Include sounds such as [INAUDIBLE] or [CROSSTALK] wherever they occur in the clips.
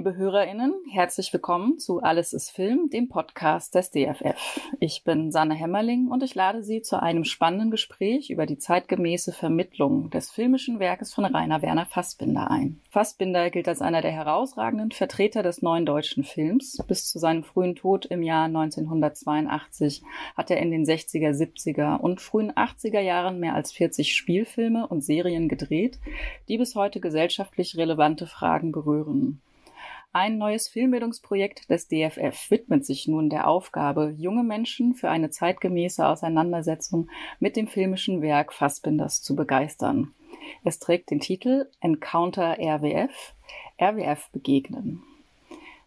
Liebe HörerInnen, herzlich willkommen zu Alles ist Film, dem Podcast des DFF. Ich bin Sanne Hämmerling und ich lade Sie zu einem spannenden Gespräch über die zeitgemäße Vermittlung des filmischen Werkes von Rainer Werner Fassbinder ein. Fassbinder gilt als einer der herausragenden Vertreter des neuen deutschen Films. Bis zu seinem frühen Tod im Jahr 1982 hat er in den 60er, 70er und frühen 80er Jahren mehr als 40 Spielfilme und Serien gedreht, die bis heute gesellschaftlich relevante Fragen berühren. Ein neues Filmbildungsprojekt des DFF widmet sich nun der Aufgabe, junge Menschen für eine zeitgemäße Auseinandersetzung mit dem filmischen Werk Fassbinders zu begeistern. Es trägt den Titel Encounter RWF, RWF begegnen.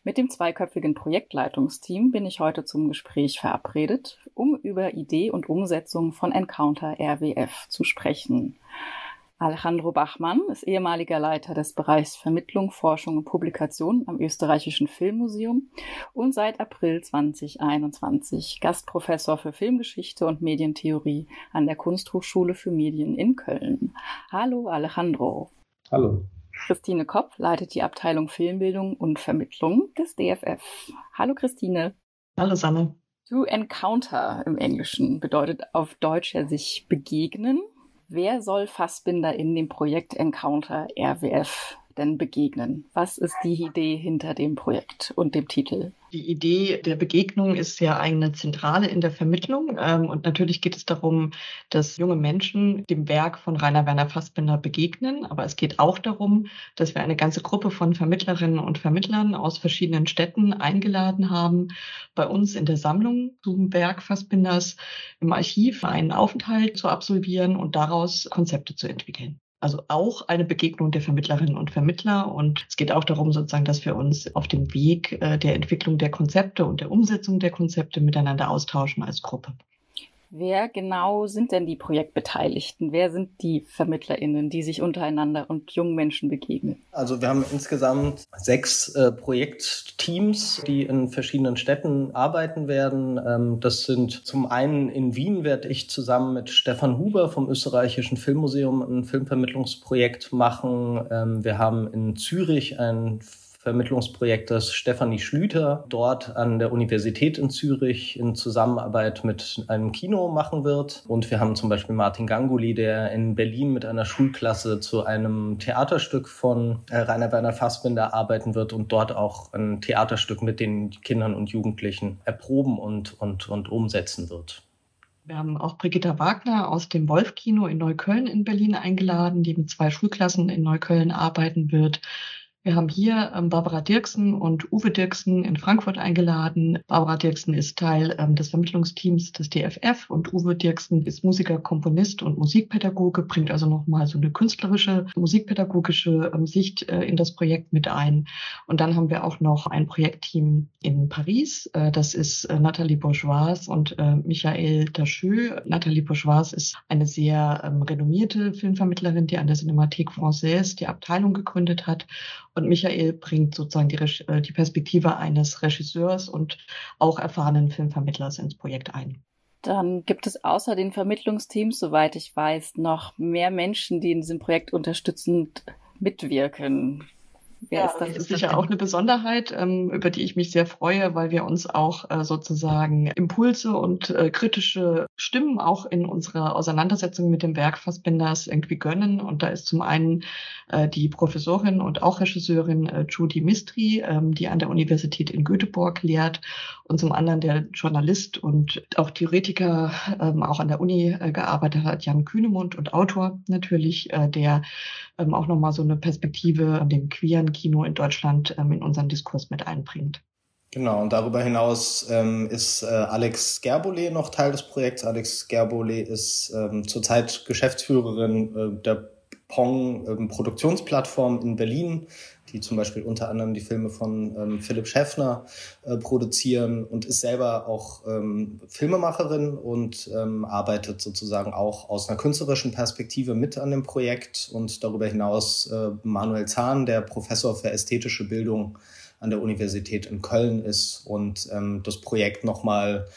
Mit dem zweiköpfigen Projektleitungsteam bin ich heute zum Gespräch verabredet, um über Idee und Umsetzung von Encounter RWF zu sprechen. Alejandro Bachmann ist ehemaliger Leiter des Bereichs Vermittlung, Forschung und Publikation am Österreichischen Filmmuseum und seit April 2021 Gastprofessor für Filmgeschichte und Medientheorie an der Kunsthochschule für Medien in Köln. Hallo Alejandro. Hallo. Christine Kopp leitet die Abteilung Filmbildung und Vermittlung des DFF. Hallo Christine. Hallo Sanne. To encounter im Englischen bedeutet auf Deutsch ja sich begegnen. Wer soll Fassbinder in dem Projekt Encounter RWF denn begegnen? Was ist die Idee hinter dem Projekt und dem Titel? Die Idee der Begegnung ist ja eine Zentrale in der Vermittlung. Ähm, und natürlich geht es darum, dass junge Menschen dem Werk von Rainer Werner Fassbinder begegnen. Aber es geht auch darum, dass wir eine ganze Gruppe von Vermittlerinnen und Vermittlern aus verschiedenen Städten eingeladen haben, bei uns in der Sammlung zum Werk Fassbinders im Archiv einen Aufenthalt zu absolvieren und daraus Konzepte zu entwickeln. Also auch eine Begegnung der Vermittlerinnen und Vermittler. Und es geht auch darum, sozusagen, dass wir uns auf dem Weg äh, der Entwicklung der Konzepte und der Umsetzung der Konzepte miteinander austauschen als Gruppe. Wer genau sind denn die Projektbeteiligten? Wer sind die VermittlerInnen, die sich untereinander und jungen Menschen begegnen? Also wir haben insgesamt sechs äh, Projektteams, die in verschiedenen Städten arbeiten werden. Ähm, das sind zum einen in Wien werde ich zusammen mit Stefan Huber vom Österreichischen Filmmuseum ein Filmvermittlungsprojekt machen. Ähm, wir haben in Zürich ein Vermittlungsprojektes Stefanie Schlüter dort an der Universität in Zürich in Zusammenarbeit mit einem Kino machen wird. Und wir haben zum Beispiel Martin Ganguli, der in Berlin mit einer Schulklasse zu einem Theaterstück von äh, Rainer Werner Fassbinder arbeiten wird und dort auch ein Theaterstück mit den Kindern und Jugendlichen erproben und, und, und umsetzen wird. Wir haben auch Brigitta Wagner aus dem Wolf-Kino in Neukölln in Berlin eingeladen, die mit zwei Schulklassen in Neukölln arbeiten wird. Wir haben hier ähm, Barbara Dirksen und Uwe Dirksen in Frankfurt eingeladen. Barbara Dirksen ist Teil ähm, des Vermittlungsteams des DFF und Uwe Dirksen ist Musiker, Komponist und Musikpädagoge, bringt also nochmal so eine künstlerische, musikpädagogische ähm, Sicht äh, in das Projekt mit ein. Und dann haben wir auch noch ein Projektteam in Paris. Äh, das ist äh, Nathalie Bourgeois und Michael Dacheux. Nathalie Bourgeois ist eine sehr renommierte Filmvermittlerin, die an der Cinémathèque Française die Abteilung gegründet hat und Michael bringt sozusagen die, äh, die Perspektive eines Regisseurs und auch erfahrenen Filmvermittlers ins Projekt ein. Dann gibt es außer den Vermittlungsteams, soweit ich weiß, noch mehr Menschen, die in diesem Projekt unterstützend mitwirken. Wer ja, ist ist sicher auch eine Besonderheit, ähm, über die ich mich sehr freue, weil wir uns auch äh, sozusagen Impulse und äh, kritische Stimmen auch in unserer Auseinandersetzung mit dem Werk Fassbinders irgendwie gönnen. Und da ist zum einen äh, die Professorin und auch Regisseurin Judy Mistry, ähm, die an der Universität in Göteborg lehrt, und zum anderen der Journalist und auch Theoretiker, ähm, auch an der Uni gearbeitet hat, Jan Kühnemund und Autor natürlich, der auch nochmal so eine Perspektive an dem queeren Kino in Deutschland ähm, in unseren Diskurs mit einbringt. Genau, und darüber hinaus ähm, ist äh, Alex Gerbole noch Teil des Projekts. Alex Gerbole ist ähm, zurzeit Geschäftsführerin äh, der Pong ähm, Produktionsplattform in Berlin, die zum Beispiel unter anderem die Filme von ähm, Philipp Schäffner äh, produzieren und ist selber auch ähm, Filmemacherin und ähm, arbeitet sozusagen auch aus einer künstlerischen Perspektive mit an dem Projekt und darüber hinaus äh, Manuel Zahn, der Professor für ästhetische Bildung an der Universität in Köln ist und ähm, das Projekt nochmal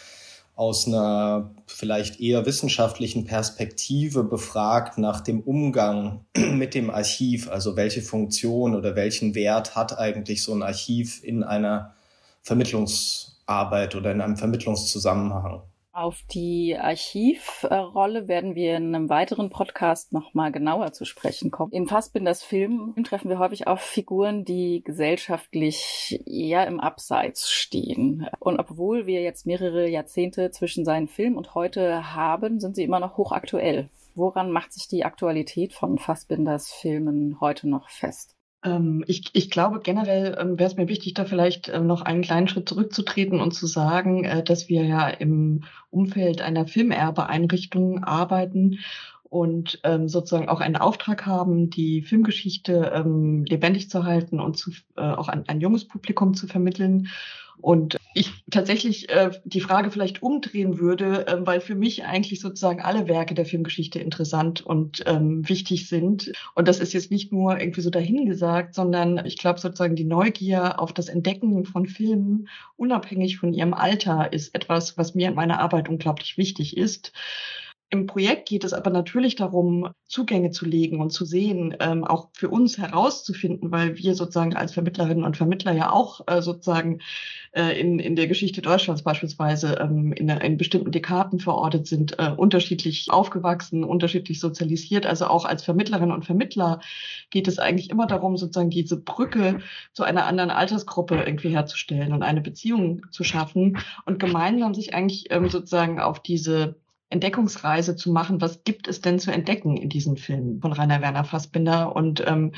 aus einer vielleicht eher wissenschaftlichen Perspektive befragt nach dem Umgang [CLEARS THROAT] mit dem Archiv, also welche Funktion oder welchen Wert hat eigentlich so ein Archiv in einer Vermittlungsarbeit oder in einem Vermittlungszusammenhang. Auf die Archivrolle werden wir in einem weiteren Podcast nochmal genauer zu sprechen kommen. In Fassbinders Film treffen wir häufig auf Figuren, die gesellschaftlich eher im Abseits stehen. Und obwohl wir jetzt mehrere Jahrzehnte zwischen seinen Film und heute haben, sind sie immer noch hochaktuell. Woran macht sich die Aktualität von Fassbinders Filmen heute noch fest? Ähm, ich, ich glaube, generell ähm, wäre es mir wichtig, da vielleicht ähm, noch einen kleinen Schritt zurückzutreten und zu sagen, äh, dass wir ja im Umfeld einer Filmerbeeinrichtung arbeiten und ähm, sozusagen auch einen Auftrag haben, die Filmgeschichte lebendig zu halten und zu, äh, auch an ein junges Publikum zu vermitteln. Und ich tatsächlich äh, die Frage vielleicht umdrehen würde, äh, weil für mich eigentlich sozusagen alle Werke der Filmgeschichte interessant und ähm, wichtig sind. Und das ist jetzt nicht nur irgendwie so dahingesagt, sondern ich glaube sozusagen die Neugier auf das Entdecken von Filmen, unabhängig von ihrem Alter, ist etwas, was mir in meiner Arbeit unglaublich wichtig ist. Im Projekt geht es aber natürlich darum, Zugänge zu legen und zu sehen, ähm, auch für uns herauszufinden, weil wir sozusagen als Vermittlerinnen und Vermittler ja auch äh, sozusagen äh, in, in der Geschichte Deutschlands beispielsweise ähm, in, in bestimmten Dekaden verortet sind, äh, unterschiedlich aufgewachsen, unterschiedlich sozialisiert. Also auch als Vermittlerinnen und Vermittler geht es eigentlich immer darum, sozusagen diese Brücke zu einer anderen Altersgruppe irgendwie herzustellen und eine Beziehung zu schaffen und gemeinsam sich eigentlich ähm, sozusagen auf diese Entdeckungsreise zu machen, was gibt es denn zu entdecken in diesen Filmen von Rainer Werner Fassbinder. Und ähm,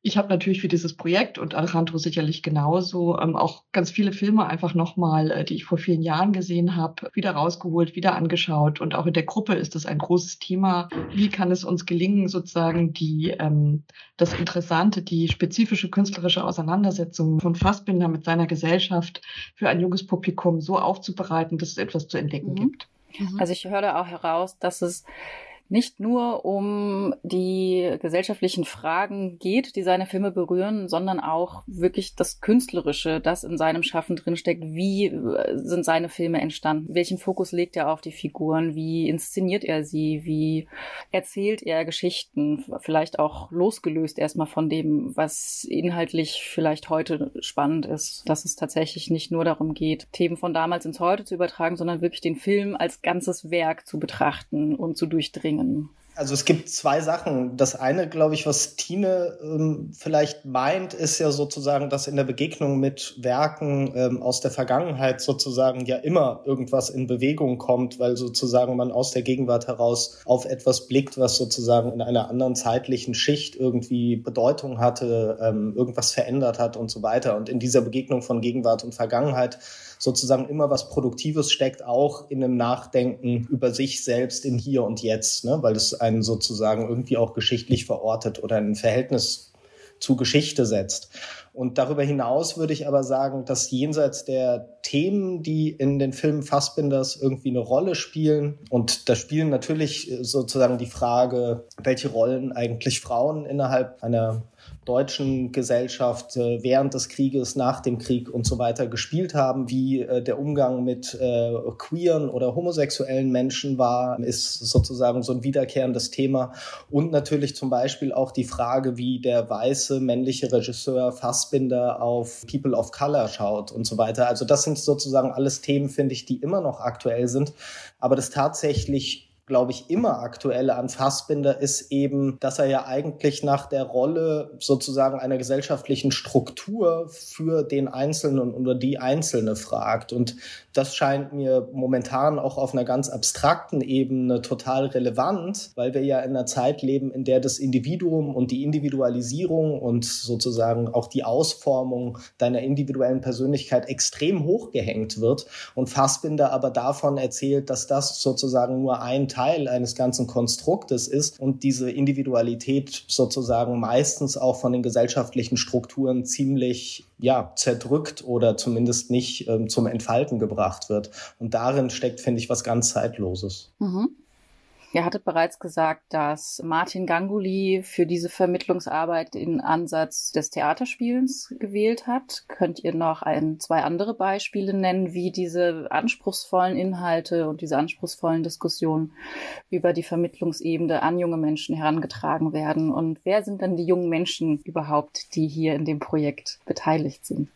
ich habe natürlich für dieses Projekt und Alejandro sicherlich genauso ähm, auch ganz viele Filme einfach nochmal, äh, die ich vor vielen Jahren gesehen habe, wieder rausgeholt, wieder angeschaut. Und auch in der Gruppe ist das ein großes Thema. Wie kann es uns gelingen, sozusagen die ähm, das Interessante, die spezifische künstlerische Auseinandersetzung von Fassbinder mit seiner Gesellschaft für ein junges Publikum so aufzubereiten, dass es etwas zu entdecken mhm. gibt. Mhm. Also ich höre da auch heraus, dass es nicht nur um die gesellschaftlichen Fragen geht, die seine Filme berühren, sondern auch wirklich das Künstlerische, das in seinem Schaffen drinsteckt. Wie äh, sind seine Filme entstanden? Welchen Fokus legt er auf die Figuren? Wie inszeniert er sie? Wie erzählt er Geschichten? Vielleicht auch losgelöst erstmal von dem, was inhaltlich vielleicht heute spannend ist. Dass es tatsächlich nicht nur darum geht, Themen von damals ins Heute zu übertragen, sondern wirklich den Film als ganzes Werk zu betrachten und zu durchdringen bringen? Also es gibt zwei Sachen. Das eine, glaube ich, was Tine ähm, vielleicht meint, ist ja sozusagen, dass in der Begegnung mit Werken ähm, aus der Vergangenheit sozusagen ja immer irgendwas in Bewegung kommt, weil sozusagen man aus der Gegenwart heraus auf etwas blickt, was sozusagen in einer anderen zeitlichen Schicht irgendwie Bedeutung hatte, ähm, irgendwas verändert hat und so weiter. Und in dieser Begegnung von Gegenwart und Vergangenheit sozusagen immer was Produktives steckt, auch in einem Nachdenken über sich selbst in Hier und Jetzt, ne? weil es einen sozusagen irgendwie auch geschichtlich verortet oder ein Verhältnis zu Geschichte setzt. Und darüber hinaus würde ich aber sagen, dass jenseits der Themen, die in den Filmen Fassbinders irgendwie eine Rolle spielen, und da spielen natürlich sozusagen die Frage, welche Rollen eigentlich Frauen innerhalb einer deutschen Gesellschaft äh, während des Krieges, nach dem Krieg und so weiter gespielt haben, wie äh, der Umgang mit äh, queeren oder homosexuellen Menschen war, ist sozusagen so ein wiederkehrendes Thema. Und natürlich zum Beispiel auch die Frage, wie der weiße männliche Regisseur Fassbinder auf People of Color schaut und so weiter. Also das sind sozusagen alles Themen, finde ich, die immer noch aktuell sind. Aber das tatsächlich glaube ich, immer aktuelle an Fassbinder ist eben, dass er ja eigentlich nach der Rolle sozusagen einer gesellschaftlichen Struktur für den Einzelnen oder die Einzelne fragt. Und das scheint mir momentan auch auf einer ganz abstrakten Ebene total relevant, weil wir ja in einer Zeit leben, in der das Individuum und die Individualisierung und sozusagen auch die Ausformung deiner individuellen Persönlichkeit extrem hochgehängt wird und Fassbinder aber davon erzählt, dass das sozusagen nur ein Teil eines ganzen Konstruktes ist und diese Individualität sozusagen meistens auch von den gesellschaftlichen Strukturen ziemlich ja, zerdrückt oder zumindest nicht ähm, zum Entfalten gebracht wird. Und darin steckt, finde ich, was ganz Zeitloses. Mhm. Ihr hattet bereits gesagt, dass Martin Ganguly für diese Vermittlungsarbeit den Ansatz des Theaterspielens gewählt hat. Könnt ihr noch ein, zwei andere Beispiele nennen, wie diese anspruchsvollen Inhalte und diese anspruchsvollen Diskussionen über die Vermittlungsebene an junge Menschen herangetragen werden? Und wer sind denn die jungen Menschen überhaupt, die hier in dem Projekt beteiligt sind?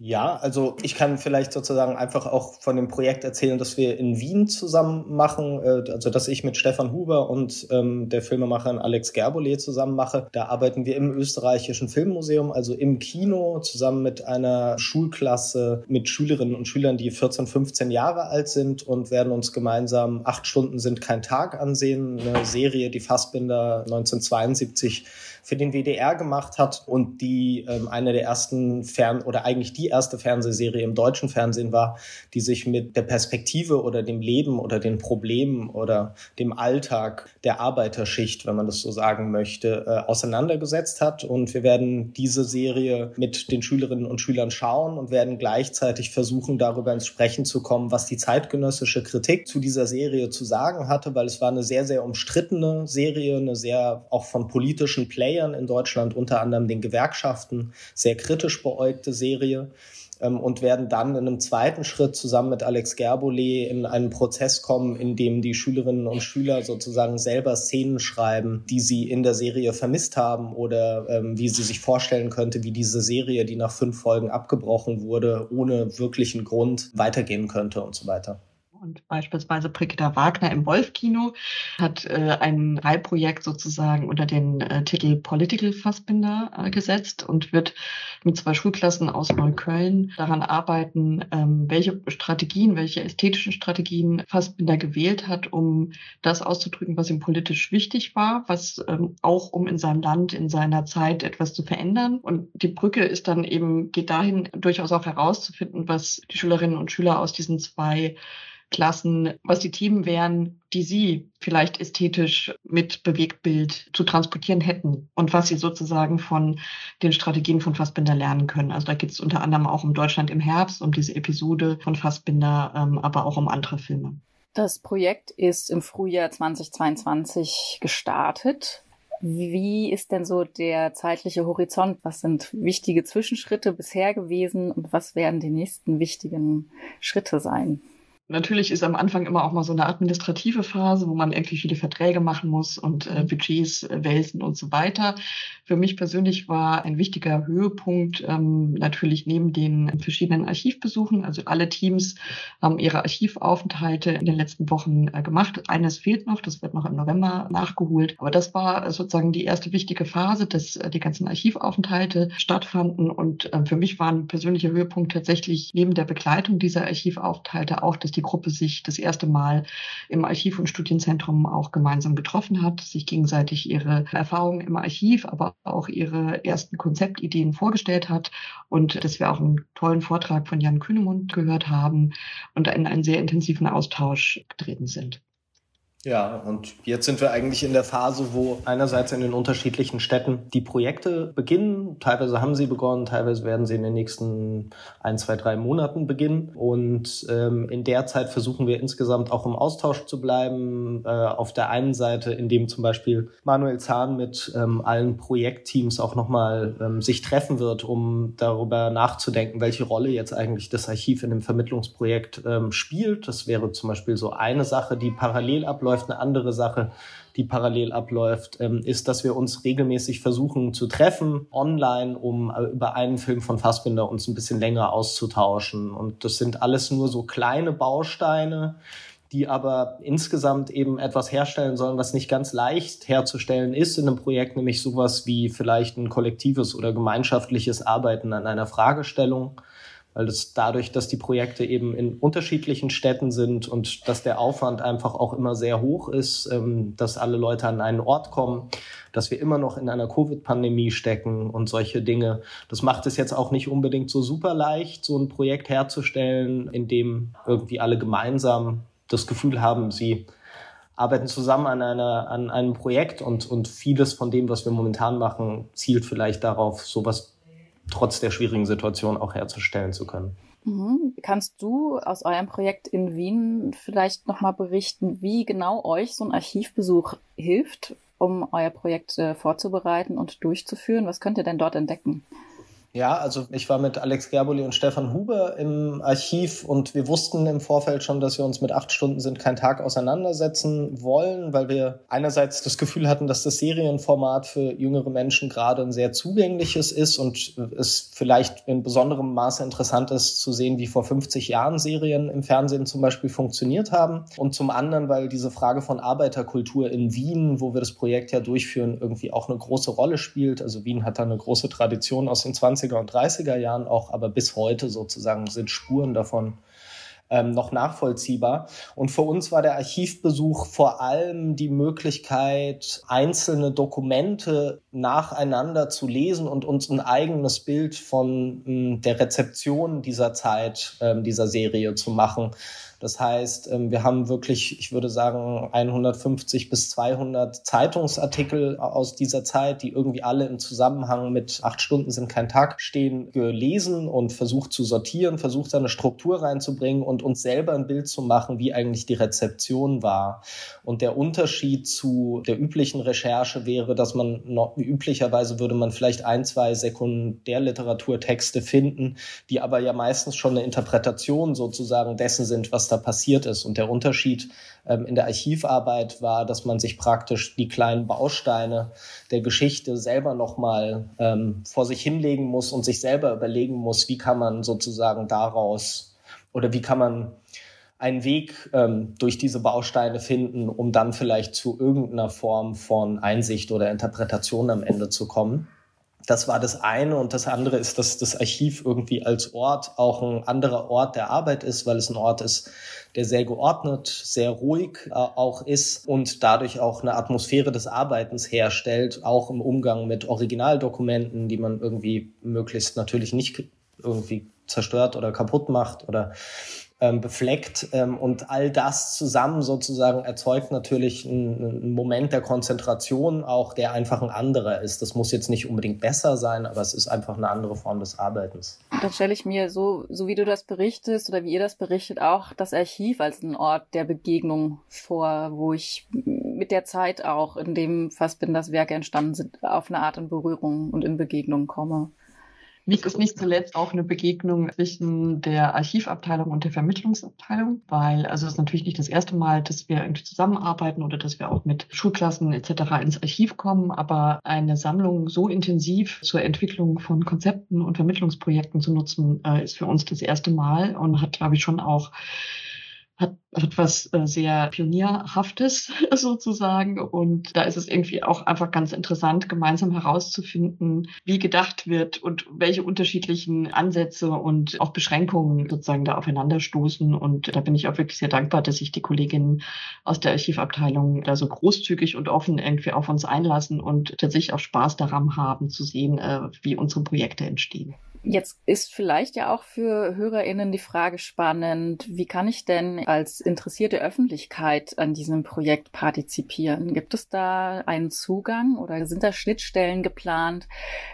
Ja, also ich kann vielleicht sozusagen einfach auch von dem Projekt erzählen, das wir in Wien zusammen machen, äh, also dass ich mit Stefan Huber und ähm, der Filmemacherin Alex Gerbolet zusammen mache. Da arbeiten wir im österreichischen Filmmuseum, also im Kino, zusammen mit einer Schulklasse mit Schülerinnen und Schülern, die 14, 15 Jahre alt sind und werden uns gemeinsam acht Stunden sind kein Tag ansehen, eine Serie, die Fassbinder 1972 für den WDR gemacht hat und die ähm, eine der ersten Fern- oder eigentlich die erste Fernsehserie im deutschen Fernsehen war, die sich mit der Perspektive oder dem Leben oder den Problemen oder dem Alltag der Arbeiterschicht, wenn man das so sagen möchte, äh, auseinandergesetzt hat. Und wir werden diese Serie mit den Schülerinnen und Schülern schauen und werden gleichzeitig versuchen, darüber ins Sprechen zu kommen, was die zeitgenössische Kritik zu dieser Serie zu sagen hatte, weil es war eine sehr, sehr umstrittene Serie, eine sehr auch von politischen Playern Playern in Deutschland, unter anderem den Gewerkschaften, sehr kritisch beäugte Serie ähm, und werden dann in einem zweiten Schritt zusammen mit Alex Gerbolet in einen Prozess kommen, in dem die Schülerinnen und Schüler sozusagen selber Szenen schreiben, die sie in der Serie vermisst haben oder ähm, wie sie sich vorstellen könnte, wie diese Serie, die nach fünf Folgen abgebrochen wurde, ohne wirklichen Grund weitergehen könnte und so weiter. Und beispielsweise Brigitta Wagner im Wolfkino hat äh, ein Reihprojekt sozusagen unter den äh, Titel Political Fassbinder äh, gesetzt und wird mit zwei Schulklassen aus Neukölln daran arbeiten, ähm, welche Strategien, welche ästhetischen Strategien Fassbinder gewählt hat, um das auszudrücken, was ihm politisch wichtig war, was ähm, auch um in seinem Land, in seiner Zeit etwas zu verändern. Und die Brücke ist dann eben, geht dahin, durchaus auch herauszufinden, was die Schülerinnen und Schüler aus diesen zwei Klassen, was die Themen wären, die Sie vielleicht ästhetisch mit Bewegtbild zu transportieren hätten und was Sie sozusagen von den Strategien von Fassbinder lernen können. Also da geht es unter anderem auch um Deutschland im Herbst, um diese Episode von Fassbinder, ähm, aber auch um andere Filme. Das Projekt ist im Frühjahr 2022 gestartet. Wie ist denn so der zeitliche Horizont? Was sind wichtige Zwischenschritte bisher gewesen und was werden die nächsten wichtigen Schritte sein? Natürlich ist am Anfang immer auch mal so eine administrative Phase, wo man irgendwie viele Verträge machen muss und äh, Budgets äh, wälzen und so weiter. Für mich persönlich war ein wichtiger Höhepunkt ähm, natürlich neben den verschiedenen Archivbesuchen. Also alle Teams haben ihre Archivaufenthalte in den letzten Wochen äh, gemacht. Eines fehlt noch, das wird noch im November nachgeholt. Aber das war sozusagen die erste wichtige Phase, dass äh, die ganzen Archivaufenthalte stattfanden. Und äh, für mich war ein persönlicher Höhepunkt tatsächlich neben der Begleitung dieser Archivaufenthalte auch, dass die Gruppe sich das erste Mal im Archiv- und Studienzentrum auch gemeinsam getroffen hat, sich gegenseitig ihre Erfahrungen im Archiv, aber auch ihre ersten Konzeptideen vorgestellt hat und dass wir auch einen tollen Vortrag von Jan Kühnemund gehört haben und in einen sehr intensiven Austausch getreten sind. Ja, und jetzt sind wir eigentlich in der Phase, wo einerseits in den unterschiedlichen Städten die Projekte beginnen. Teilweise haben sie begonnen, teilweise werden sie in den nächsten ein, zwei, drei Monaten beginnen. Und ähm, in der Zeit versuchen wir insgesamt auch im Austausch zu bleiben. Äh, auf der einen Seite, indem zum Beispiel Manuel Zahn mit ähm, allen Projektteams auch nochmal ähm, sich treffen wird, um darüber nachzudenken, welche Rolle jetzt eigentlich das Archiv in dem Vermittlungsprojekt ähm, spielt. Das wäre zum Beispiel so eine Sache, die parallel abläuft abläuft. Eine andere Sache, die parallel abläuft, ähm, ist, dass wir uns regelmäßig versuchen zu treffen online, um äh, über einen Film von Fassbinder uns ein bisschen länger auszutauschen. Und das sind alles nur so kleine Bausteine, die aber insgesamt eben etwas herstellen sollen, was nicht ganz leicht herzustellen ist in einem Projekt, nämlich sowas wie vielleicht ein kollektives oder gemeinschaftliches Arbeiten an einer Fragestellung weil das dadurch, dass die Projekte eben in unterschiedlichen Städten sind und dass der Aufwand einfach auch immer sehr hoch ist, ähm, dass alle Leute an einen Ort kommen, dass wir immer noch in einer Covid-Pandemie stecken und solche Dinge. Das macht es jetzt auch nicht unbedingt so super leicht, so ein Projekt herzustellen, in dem irgendwie alle gemeinsam das Gefühl haben, sie arbeiten zusammen an einer, an einem Projekt und, und vieles von dem, was wir momentan machen, zielt vielleicht darauf, sowas trotz der schwierigen Situation auch herzustellen zu können. Mhm. Kannst du aus eurem Projekt in Wien vielleicht nochmal berichten, wie genau euch so ein Archivbesuch hilft, um euer Projekt äh, vorzubereiten und durchzuführen? Was könnt ihr denn dort entdecken? Ja, also ich war mit Alex Gerboli und Stefan Huber im Archiv und wir wussten im Vorfeld schon, dass wir uns mit acht Stunden sind kein Tag auseinandersetzen wollen, weil wir einerseits das Gefühl hatten, dass das Serienformat für jüngere Menschen gerade ein sehr zugängliches ist und es vielleicht in besonderem Maße interessant ist zu sehen, wie vor 50 Jahren Serien im Fernsehen zum Beispiel funktioniert haben. Und zum anderen, weil diese Frage von Arbeiterkultur in Wien, wo wir das Projekt ja durchführen, irgendwie auch eine große Rolle spielt. Also Wien hat da eine große Tradition aus den 20 20er und 30er Jahren auch, aber bis heute sozusagen sind Spuren davon ähm, noch nachvollziehbar. Und für uns war der Archivbesuch vor allem die Möglichkeit, einzelne Dokumente nacheinander zu lesen und uns ein eigenes Bild von mh, der Rezeption dieser Zeit, ähm, dieser Serie zu machen. Das heißt, ähm, wir haben wirklich, ich würde sagen, 150 bis 200 Zeitungsartikel aus dieser Zeit, die irgendwie alle im Zusammenhang mit acht Stunden sind kein Tag stehen, gelesen und versucht zu sortieren, versucht eine Struktur reinzubringen und uns selber ein Bild zu machen, wie eigentlich die Rezeption war. Und der Unterschied zu der üblichen Recherche wäre, dass man noch, üblicherweise würde man vielleicht ein, zwei Sekundärliteraturtexte finden, die aber ja meistens schon eine Interpretation sozusagen dessen sind, was da passiert ist. Und der Unterschied ähm, in der Archivarbeit war, dass man sich praktisch die kleinen Bausteine der Geschichte selber nochmal ähm, vor sich hinlegen muss und sich selber überlegen muss, wie kann man sozusagen daraus oder wie kann man einen Weg ähm, durch diese Bausteine finden, um dann vielleicht zu irgendeiner Form von Einsicht oder Interpretation am Ende zu kommen. Das war das eine. Und das andere ist, dass das Archiv irgendwie als Ort auch ein anderer Ort der Arbeit ist, weil es ein Ort ist, der sehr geordnet, sehr ruhig äh, auch ist und dadurch auch eine Atmosphäre des Arbeitens herstellt, auch im Umgang mit Originaldokumenten, die man irgendwie möglichst natürlich nicht irgendwie zerstört oder kaputt macht oder ähm, befleckt. Ähm, und all das zusammen sozusagen erzeugt natürlich einen, Moment der Konzentration, auch der einfach ein anderer ist. Das muss jetzt nicht unbedingt besser sein, aber es ist einfach eine andere Form des Arbeitens. Dann stelle ich mir so, so wie du das berichtest oder wie ihr das berichtet, auch das Archiv als einen Ort der Begegnung vor, wo ich mit der Zeit auch, in dem Fassbinders Werke entstanden sind, auf eine Art in Berührung und in Begegnung komme. Mich ist nicht zuletzt auch eine Begegnung zwischen der Archivabteilung und der Vermittlungsabteilung, weil also es ist natürlich nicht das erste Mal, dass wir irgendwie zusammenarbeiten oder dass wir auch mit Schulklassen etc. ins Archiv kommen, aber eine Sammlung so intensiv zur Entwicklung von Konzepten und Vermittlungsprojekten zu nutzen, äh, ist für uns das erste Mal und hat, glaube ich, schon auch hat, hat was äh, sehr Pionierhaftes [LAUGHS] sozusagen. Und da ist es irgendwie auch einfach ganz interessant, gemeinsam herauszufinden, wie gedacht wird und welche unterschiedlichen Ansätze und auch Beschränkungen sozusagen da aufeinanderstoßen. Und da bin ich auch wirklich sehr dankbar, dass sich die Kolleginnen aus der Archivabteilung da so großzügig und offen irgendwie auf uns einlassen und tatsächlich auch Spaß daran haben zu sehen, äh, wie unsere Projekte entstehen. Jetzt ist vielleicht ja auch für HörerInnen die Frage spannend, wie kann ich denn als interessierte Öffentlichkeit an diesem Projekt partizipieren? Gibt es da einen Zugang oder sind da Schnittstellen geplant,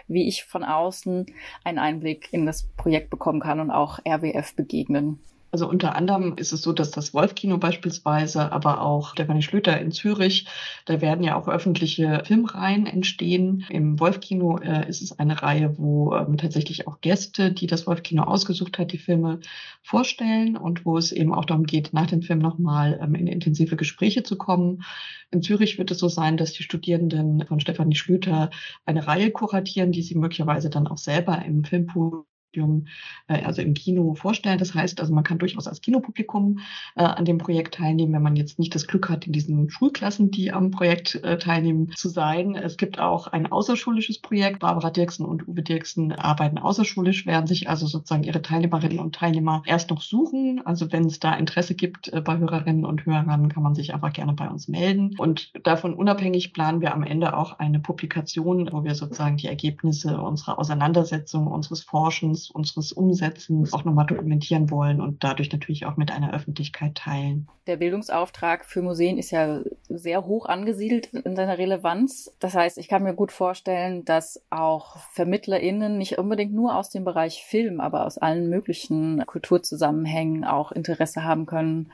wie ich von außen einen Einblick in das Projekt bekommen kann und auch RWF begegnen? Also unter anderem ist es so, dass das Wolfkino beispielsweise, aber auch Stefanie Schlüter in Zürich, da werden ja auch öffentliche Filmreihen entstehen. Im Wolfkino äh, ist es eine Reihe, wo ähm, tatsächlich auch Gäste, die das Wolfkino ausgesucht hat, die Filme vorstellen und wo es eben auch darum geht, nach dem Film nochmal ähm, in intensive Gespräche zu kommen. In Zürich wird es so sein, dass die Studierenden von Stefanie Schlüter eine Reihe kuratieren, die sie möglicherweise dann auch selber im Filmpool Studium, äh, also im Kino vorstellen. Das heißt, also man kann durchaus als Kinopublikum äh, an dem Projekt teilnehmen, wenn man jetzt nicht das Glück hat, in diesen Schulklassen, die am Projekt äh, teilnehmen, zu sein. Es gibt auch ein außerschulisches Projekt. Barbara Dirksen und Uwe Dirksen arbeiten außerschulisch, werden sich also sozusagen ihre Teilnehmerinnen und Teilnehmer erst noch suchen. Also wenn es da Interesse gibt äh, bei Hörerinnen und Hörern, kann man sich einfach gerne bei uns melden. Und davon unabhängig planen wir am Ende auch eine Publikation, wo wir sozusagen die Ergebnisse unserer Auseinandersetzung, unseres Forschens unseres Umsetzens auch nochmal dokumentieren wollen und dadurch natürlich auch mit einer Öffentlichkeit teilen. Der Bildungsauftrag für Museen ist ja sehr hoch angesiedelt in seiner Relevanz. Das heißt, ich kann mir gut vorstellen, dass auch VermittlerInnen nicht unbedingt nur aus dem Bereich Film, aber aus allen möglichen Kulturzusammenhängen auch Interesse haben können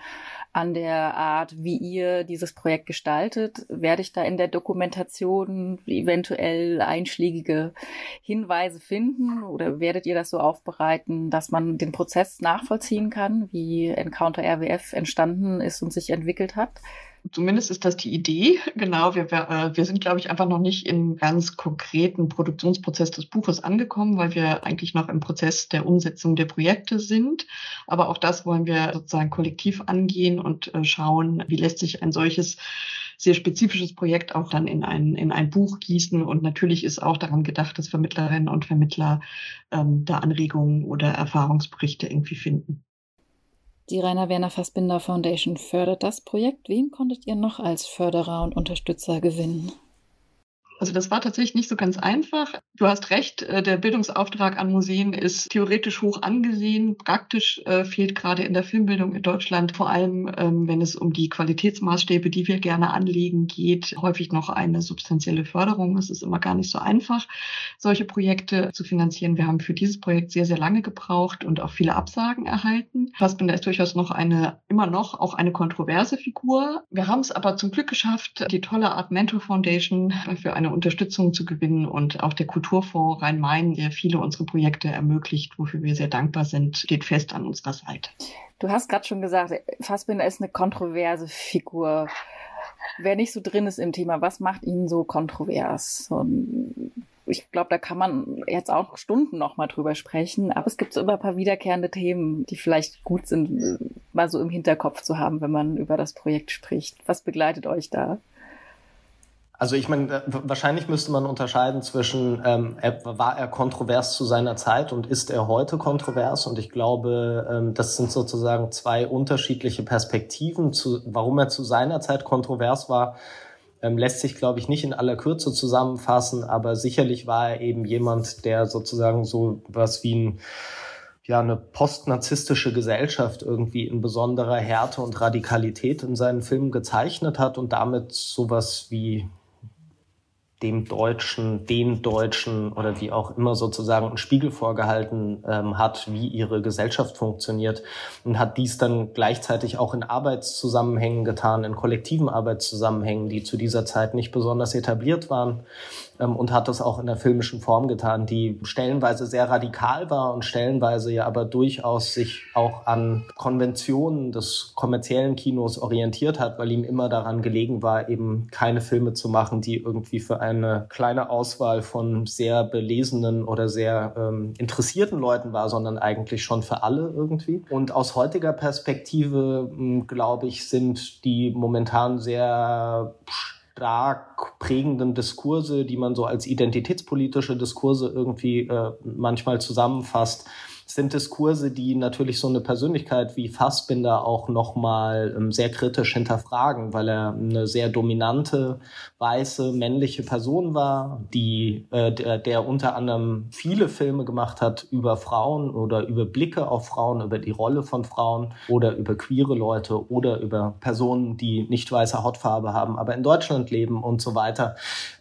an der Art, wie ihr dieses Projekt gestaltet. Werde ich da in der Dokumentation eventuell einschlägige Hinweise finden oder werdet ihr das so aufbereiten, dass man den Prozess nachvollziehen kann, wie Encounter RWF entstanden ist und sich entwickelt hat? Zumindest ist das die Idee. [LAUGHS] Genau, wir, äh, wir sind, glaube ich, einfach noch nicht im ganz konkreten Produktionsprozess des Buches angekommen, weil wir eigentlich noch im Prozess der Umsetzung der Projekte sind. Aber auch das wollen wir sozusagen kollektiv angehen und äh, schauen, wie lässt sich ein solches sehr spezifisches Projekt auch dann in ein, in ein Buch gießen. Und natürlich ist auch daran gedacht, dass Vermittlerinnen und Vermittler ähm, da Anregungen oder Erfahrungsberichte irgendwie finden. Die Rainer Werner Fassbinder Foundation fördert das Projekt. Wen konntet ihr noch als Förderer und Unterstützer gewinnen? Also das war tatsächlich nicht so ganz einfach. Du hast recht, äh, der Bildungsauftrag an Museen ist theoretisch hoch angesehen. Praktisch äh, fehlt gerade in der Filmbildung in Deutschland, vor allem ähm, wenn es um die Qualitätsmaßstäbe, die wir gerne anlegen, geht, häufig noch eine substanzielle Förderung. Es ist immer gar nicht so einfach, solche Projekte zu finanzieren. Wir haben für dieses Projekt sehr, sehr lange gebraucht und auch viele Absagen erhalten. Fassbinder ist durchaus noch eine, immer noch auch eine kontroverse Figur. Wir haben es aber zum Glück geschafft, die tolle Art Mentor Foundation für eine Unterstützung zu gewinnen und auch der Kulturfonds Rhein-Main, der viele unserer Projekte ermöglicht, wofür wir sehr dankbar sind, steht fest an unserer Seite. Du hast gerade schon gesagt, Fassbinder ist eine kontroverse Figur. Wer nicht so drin ist im Thema, was macht ihn so kontrovers? Und ich glaube, da kann man jetzt auch Stunden noch mal drüber sprechen. Aber es gibt so immer ein paar wiederkehrende Themen, die vielleicht gut sind, mal so im Hinterkopf zu haben, wenn man über das Projekt spricht. Was begleitet euch da? Also ich meine, wahrscheinlich müsste man unterscheiden zwischen, ähm, war er kontrovers zu seiner Zeit und ist er heute kontrovers? Und ich glaube, ähm, das sind sozusagen zwei unterschiedliche Perspektiven, zu, warum er zu seiner Zeit kontrovers war. Ähm, lässt sich, glaube ich, nicht in aller Kürze zusammenfassen, aber sicherlich war er eben jemand, der sozusagen so was wie ein ja, eine postnarzisstische Gesellschaft irgendwie in besonderer Härte und Radikalität in seinen Filmen gezeichnet hat und damit sowas wie dem Deutschen, den Deutschen oder wie auch immer sozusagen einen Spiegel vorgehalten ähm, hat, wie ihre Gesellschaft funktioniert und hat dies dann gleichzeitig auch in Arbeitszusammenhängen getan, in kollektiven Arbeitszusammenhängen, die zu dieser Zeit nicht besonders etabliert waren ähm, und hat das auch in der filmischen Form getan, die stellenweise sehr radikal war und stellenweise ja aber durchaus sich auch an Konventionen des kommerziellen Kinos orientiert hat, weil ihm immer daran gelegen war, eben keine Filme zu machen, die irgendwie für eine kleine Auswahl von sehr belesenen oder sehr ähm, interessierten Leuten war, sondern eigentlich schon für alle irgendwie. Und aus heutiger Perspektive, hm, glaube ich, sind die momentan sehr stark prägenden Diskurse, die man so als identitätspolitische Diskurse irgendwie äh, manchmal zusammenfasst, sind Diskurse, die natürlich so eine Persönlichkeit wie Fassbinder auch nochmal ähm, sehr kritisch hinterfragen, weil er eine sehr dominante, weiße, männliche Person war, die, äh, der, der unter anderem viele Filme gemacht hat über Frauen oder über Blicke auf Frauen, über die Rolle von Frauen oder über queere Leute oder über Personen, die nicht weiße Hautfarbe haben, aber in Deutschland leben und so weiter.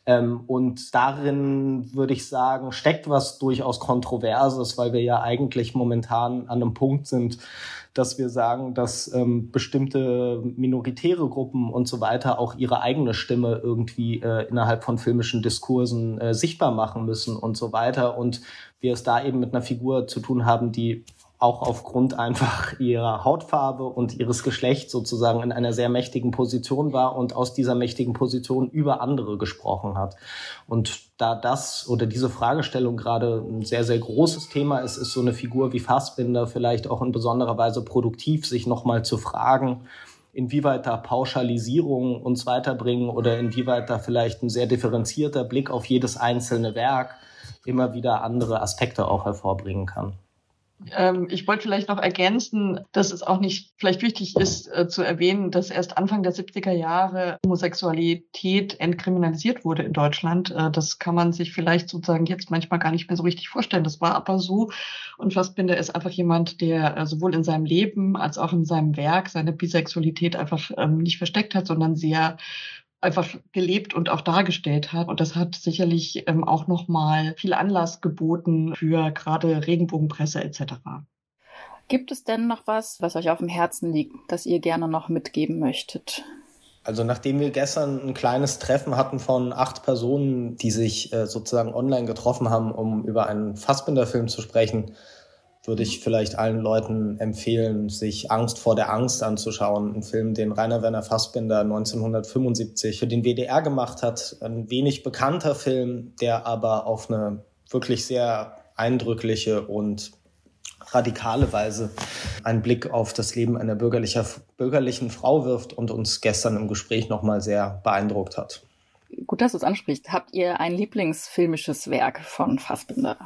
Ähm, und darin würde ich sagen, steckt was durchaus Kontroverses, weil wir ja eigentlich momentan an einem Punkt sind, dass wir sagen, dass ähm, bestimmte minoritäre Gruppen und so weiter auch ihre eigene Stimme irgendwie äh, innerhalb von filmischen Diskursen äh, sichtbar machen müssen und so weiter. Und wir es da eben mit einer Figur zu tun haben, die auch aufgrund einfach ihrer Hautfarbe und ihres Geschlechts sozusagen in einer sehr mächtigen Position war und aus dieser mächtigen Position über andere gesprochen hat. Und da das oder diese Fragestellung gerade ein sehr, sehr großes Thema ist, ist so eine Figur wie Fassbinder vielleicht auch in besonderer Weise produktiv, sich nochmal zu fragen, inwieweit da Pauschalisierungen uns weiterbringen oder inwieweit da vielleicht ein sehr differenzierter Blick auf jedes einzelne Werk immer wieder andere Aspekte auch hervorbringen kann. Ähm, ich wollte vielleicht noch ergänzen, dass es auch nicht vielleicht wichtig ist äh, zu erwähnen, dass erst Anfang der 70er Jahre Homosexualität entkriminalisiert wurde in Deutschland. Äh, das kann man sich vielleicht sozusagen jetzt manchmal gar nicht mehr so richtig vorstellen. Das war aber so. Und Fassbinder ist einfach jemand, der äh, sowohl in seinem Leben als auch in seinem Werk seine Bisexualität einfach ähm, nicht versteckt hat, sondern sehr einfach gelebt und auch dargestellt hat. Und das hat sicherlich ähm, auch nochmal viel Anlass geboten für gerade Regenbogenpresse etc. Gibt es denn noch was, was euch auf dem Herzen liegt, das ihr gerne noch mitgeben möchtet? Also nachdem wir gestern ein kleines Treffen hatten von acht Personen, die sich äh, sozusagen online getroffen haben, um über einen Fassbinder-Film zu sprechen, würde ich vielleicht allen Leuten empfehlen, sich Angst vor der Angst anzuschauen. Ein Film, den Rainer Werner Fassbinder 1975 für den WDR gemacht hat. Ein wenig bekannter Film, der aber auf eine wirklich sehr eindrückliche und radikale Weise einen Blick auf das Leben einer bürgerlicher, bürgerlichen Frau wirft und uns gestern im Gespräch nochmal sehr beeindruckt hat. Gut, dass du es ansprichst. Habt ihr ein Lieblingsfilmisches Werk von Fassbinder?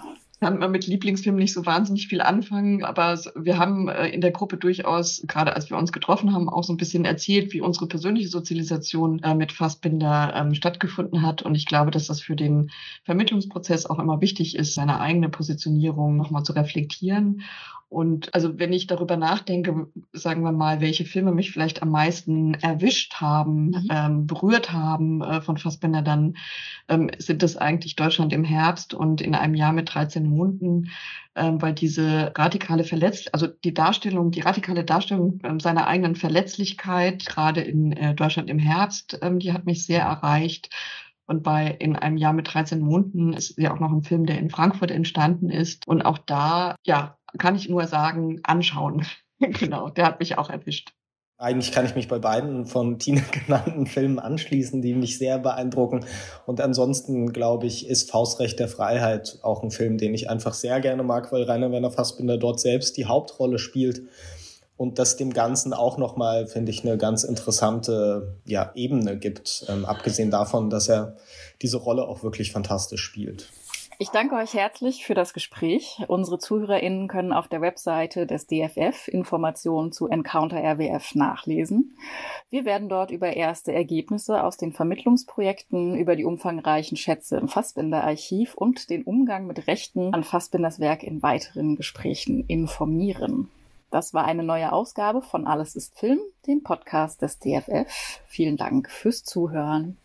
Kann man mit Lieblingsfilmen nicht so wahnsinnig viel anfangen, aber wir haben äh, in der Gruppe durchaus, gerade als wir uns getroffen haben, auch so ein bisschen erzählt, wie unsere persönliche Sozialisation äh, mit Fassbinder ähm, stattgefunden hat. Und ich glaube, dass das für den Vermittlungsprozess auch immer wichtig ist, seine eigene Positionierung nochmal zu reflektieren. Und also wenn ich darüber nachdenke, sagen wir mal, welche Filme mich vielleicht am meisten erwischt haben, mhm. ähm, berührt haben äh, von Fassbinder, dann ähm, sind das eigentlich Deutschland im Herbst und in einem Jahr mit 13 Monaten, ähm, weil diese radikale Verletz, also die Darstellung, die radikale Darstellung ähm, seiner eigenen Verletzlichkeit, gerade in äh, Deutschland im Herbst, ähm, die hat mich sehr erreicht. Und bei In einem Jahr mit 13 Monaten ist ja auch noch ein Film, der in Frankfurt entstanden ist. Und auch da, ja, kann ich nur sagen, anschauen. [LAUGHS] genau, der hat mich auch erwischt. Eigentlich kann ich mich bei beiden von Tina [LAUGHS] genannten Filmen anschließen, die mich sehr beeindrucken. Und ansonsten, glaube ich, ist Faustrecht der Freiheit auch ein Film, den ich einfach sehr gerne mag, weil Rainer Werner Fassbinder dort selbst die Hauptrolle spielt. Und das dem Ganzen auch nochmal, finde ich, eine ganz interessante ja, Ebene gibt. Ähm, abgesehen davon, dass er diese Rolle auch wirklich fantastisch spielt. Ich danke euch herzlich für das Gespräch. Unsere ZuhörerInnen können auf der Webseite des DFF Informationen zu Encounter RWF nachlesen. Wir werden dort über erste Ergebnisse aus den Vermittlungsprojekten, über die umfangreichen Schätze im Fassbinder-Archiv und den Umgang mit Rechten an Fassbinders Werk in weiteren Gesprächen informieren. Das war eine neue Ausgabe von Alles ist Film, dem Podcast des DFF. Vielen Dank fürs Zuhören.